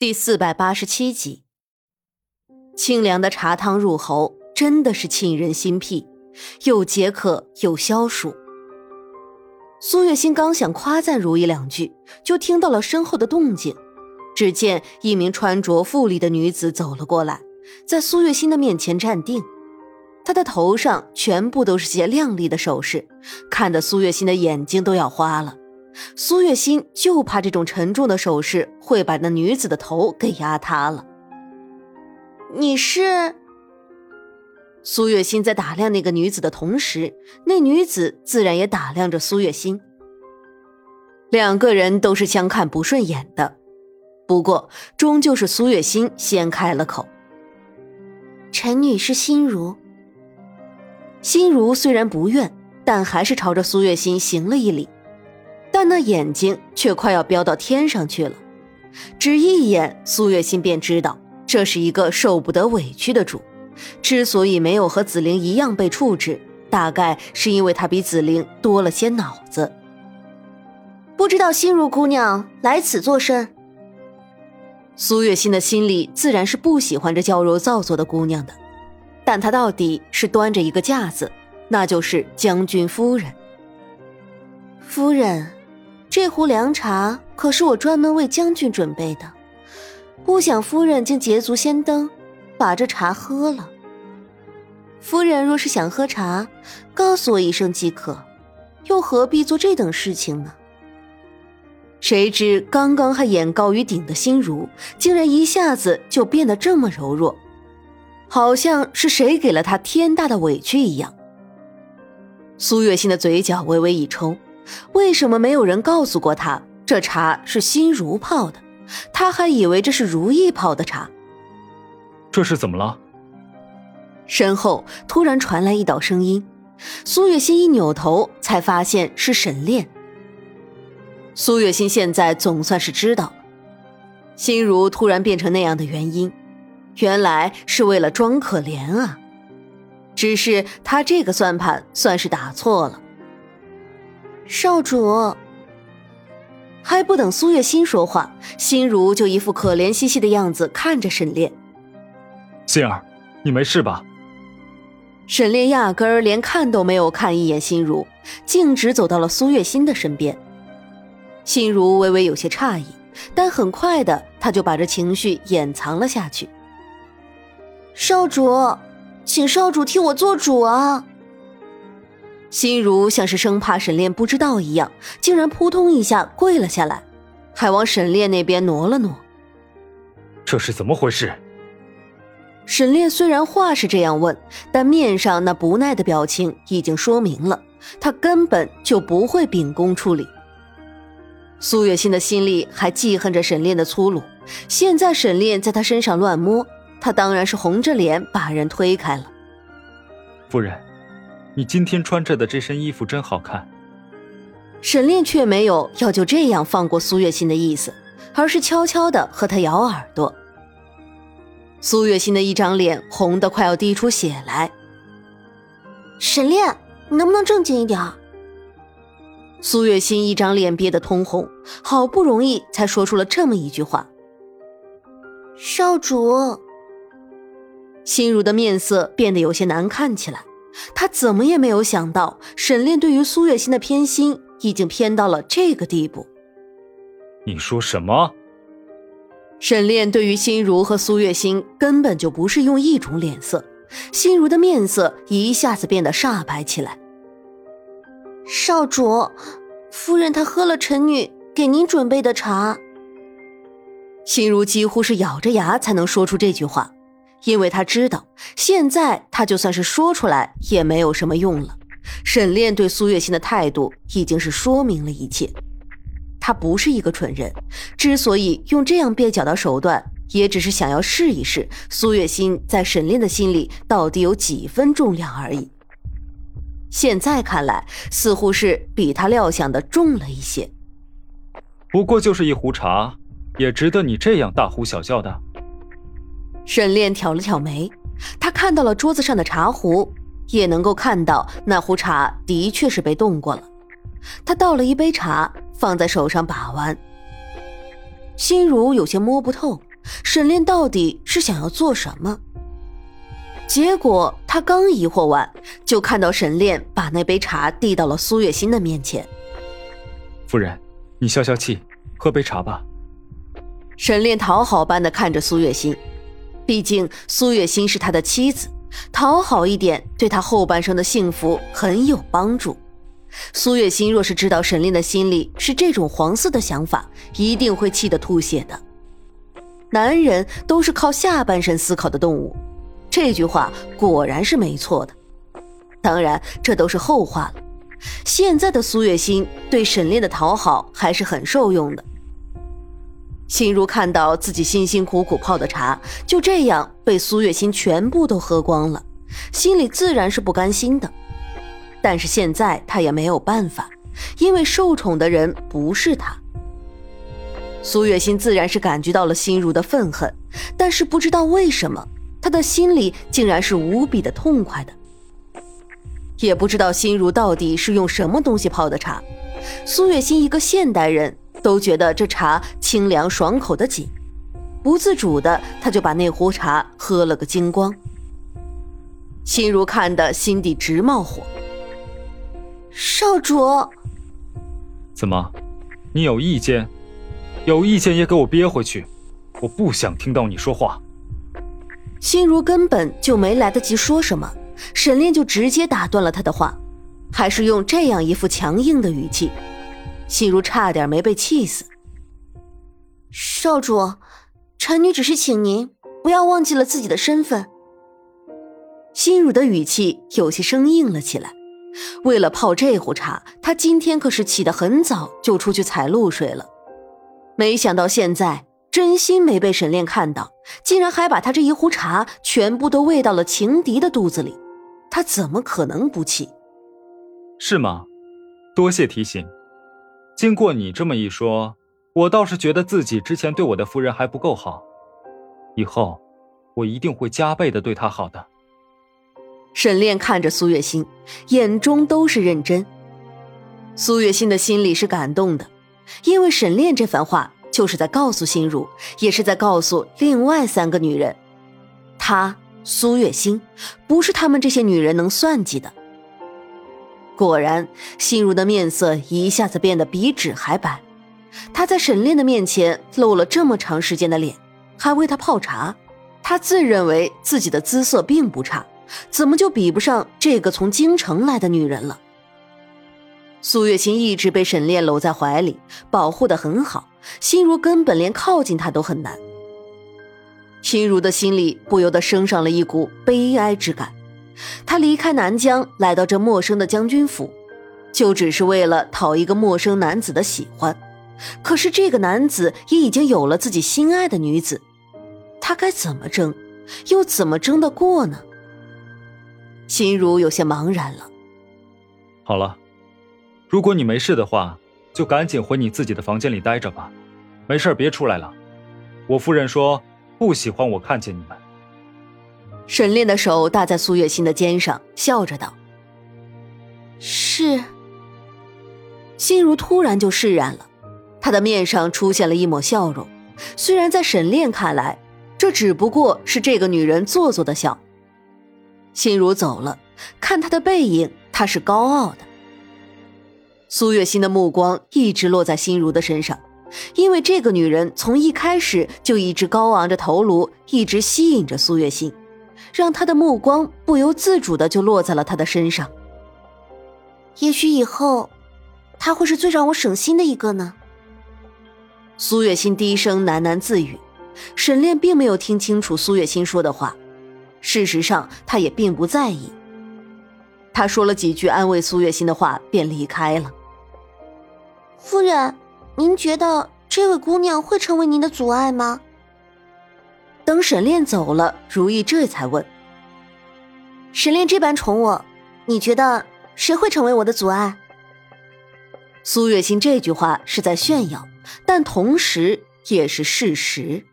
第四百八十七集，清凉的茶汤入喉，真的是沁人心脾，又解渴又消暑。苏月心刚想夸赞如意两句，就听到了身后的动静。只见一名穿着富丽的女子走了过来，在苏月心的面前站定。她的头上全部都是些亮丽的首饰，看得苏月心的眼睛都要花了。苏月心就怕这种沉重的首饰会把那女子的头给压塌了。你是？苏月心在打量那个女子的同时，那女子自然也打量着苏月心。两个人都是相看不顺眼的，不过终究是苏月心先开了口：“臣女是心如。”心如虽然不愿，但还是朝着苏月心行了一礼。但那眼睛却快要飙到天上去了，只一眼，苏月心便知道这是一个受不得委屈的主。之所以没有和紫菱一样被处置，大概是因为他比紫菱多了些脑子。不知道心如姑娘来此作甚？苏月心的心里自然是不喜欢这娇柔造作的姑娘的，但她到底是端着一个架子，那就是将军夫人。夫人。这壶凉茶可是我专门为将军准备的，不想夫人竟捷足先登，把这茶喝了。夫人若是想喝茶，告诉我一声即可，又何必做这等事情呢？谁知刚刚还眼高于顶的心如，竟然一下子就变得这么柔弱，好像是谁给了她天大的委屈一样。苏月心的嘴角微微一抽。为什么没有人告诉过他这茶是心如泡的？他还以为这是如意泡的茶。这是怎么了？身后突然传来一道声音，苏月心一扭头，才发现是沈炼。苏月心现在总算是知道了，心如突然变成那样的原因，原来是为了装可怜啊！只是他这个算盘算是打错了。少主，还不等苏月心说话，心如就一副可怜兮兮的样子看着沈炼。心儿，你没事吧？沈炼压根儿连看都没有看一眼心如，径直走到了苏月心的身边。心如微微有些诧异，但很快的他就把这情绪掩藏了下去。少主，请少主替我做主啊！心如像是生怕沈炼不知道一样，竟然扑通一下跪了下来，还往沈炼那边挪了挪。这是怎么回事？沈炼虽然话是这样问，但面上那不耐的表情已经说明了，他根本就不会秉公处理。苏月心的心里还记恨着沈炼的粗鲁，现在沈炼在他身上乱摸，他当然是红着脸把人推开了。夫人。你今天穿着的这身衣服真好看。沈炼却没有要就这样放过苏月心的意思，而是悄悄的和他咬耳朵。苏月心的一张脸红的快要滴出血来。沈炼，你能不能正经一点？苏月心一张脸憋得通红，好不容易才说出了这么一句话。少主，心如的面色变得有些难看起来。他怎么也没有想到，沈炼对于苏月心的偏心已经偏到了这个地步。你说什么？沈炼对于心如和苏月心根本就不是用一种脸色。心如的面色一下子变得煞白起来。少主，夫人她喝了臣女给您准备的茶。心如几乎是咬着牙才能说出这句话。因为他知道，现在他就算是说出来也没有什么用了。沈炼对苏月心的态度已经是说明了一切。他不是一个蠢人，之所以用这样蹩脚的手段，也只是想要试一试苏月心在沈炼的心里到底有几分重量而已。现在看来，似乎是比他料想的重了一些。不过就是一壶茶，也值得你这样大呼小叫的？沈炼挑了挑眉，他看到了桌子上的茶壶，也能够看到那壶茶的确是被动过了。他倒了一杯茶，放在手上把玩。心如有些摸不透，沈炼到底是想要做什么。结果他刚疑惑完，就看到沈炼把那杯茶递到了苏月心的面前。夫人，你消消气，喝杯茶吧。沈炼讨好般的看着苏月心，毕竟苏月心是他的妻子，讨好一点对他后半生的幸福很有帮助。苏月心若是知道沈炼的心里是这种黄色的想法，一定会气得吐血的。男人都是靠下半身思考的动物。这句话果然是没错的，当然这都是后话了。现在的苏月心对沈炼的讨好还是很受用的。心如看到自己辛辛苦苦泡的茶就这样被苏月心全部都喝光了，心里自然是不甘心的。但是现在他也没有办法，因为受宠的人不是他。苏月心自然是感觉到了心如的愤恨，但是不知道为什么。他的心里竟然是无比的痛快的，也不知道心如到底是用什么东西泡的茶。苏月心一个现代人都觉得这茶清凉爽口的紧，不自主的他就把那壶茶喝了个精光。心如看得心底直冒火。少主，怎么，你有意见？有意见也给我憋回去，我不想听到你说话。心如根本就没来得及说什么，沈炼就直接打断了他的话，还是用这样一副强硬的语气。心如差点没被气死。少主，臣女只是请您不要忘记了自己的身份。心如的语气有些生硬了起来。为了泡这壶茶，她今天可是起得很早就出去采露水了，没想到现在。真心没被沈炼看到，竟然还把他这一壶茶全部都喂到了情敌的肚子里，他怎么可能不气？是吗？多谢提醒。经过你这么一说，我倒是觉得自己之前对我的夫人还不够好，以后我一定会加倍的对她好的。沈炼看着苏月心，眼中都是认真。苏月心的心里是感动的，因为沈炼这番话。就是在告诉心如，也是在告诉另外三个女人，她苏月心不是他们这些女人能算计的。果然，心如的面色一下子变得比纸还白。她在沈炼的面前露了这么长时间的脸，还为他泡茶，她自认为自己的姿色并不差，怎么就比不上这个从京城来的女人了？苏月琴一直被沈炼搂在怀里，保护的很好。心如根本连靠近他都很难。心如的心里不由得升上了一股悲哀之感。他离开南疆，来到这陌生的将军府，就只是为了讨一个陌生男子的喜欢。可是这个男子也已经有了自己心爱的女子，他该怎么争，又怎么争得过呢？心如有些茫然了。好了，如果你没事的话。就赶紧回你自己的房间里待着吧，没事别出来了。我夫人说不喜欢我看见你们。沈炼的手搭在苏月心的肩上，笑着道：“是。”心如突然就释然了，她的面上出现了一抹笑容。虽然在沈炼看来，这只不过是这个女人做作的笑。心如走了，看她的背影，她是高傲的。苏月心的目光一直落在心如的身上，因为这个女人从一开始就一直高昂着头颅，一直吸引着苏月心，让他的目光不由自主的就落在了她的身上。也许以后，他会是最让我省心的一个呢。苏月心低声喃喃自语，沈炼并没有听清楚苏月心说的话，事实上他也并不在意。他说了几句安慰苏月心的话，便离开了。夫人，您觉得这位姑娘会成为您的阻碍吗？等沈炼走了，如意这才问：“沈炼这般宠我，你觉得谁会成为我的阻碍？”苏月心这句话是在炫耀，但同时也是事实。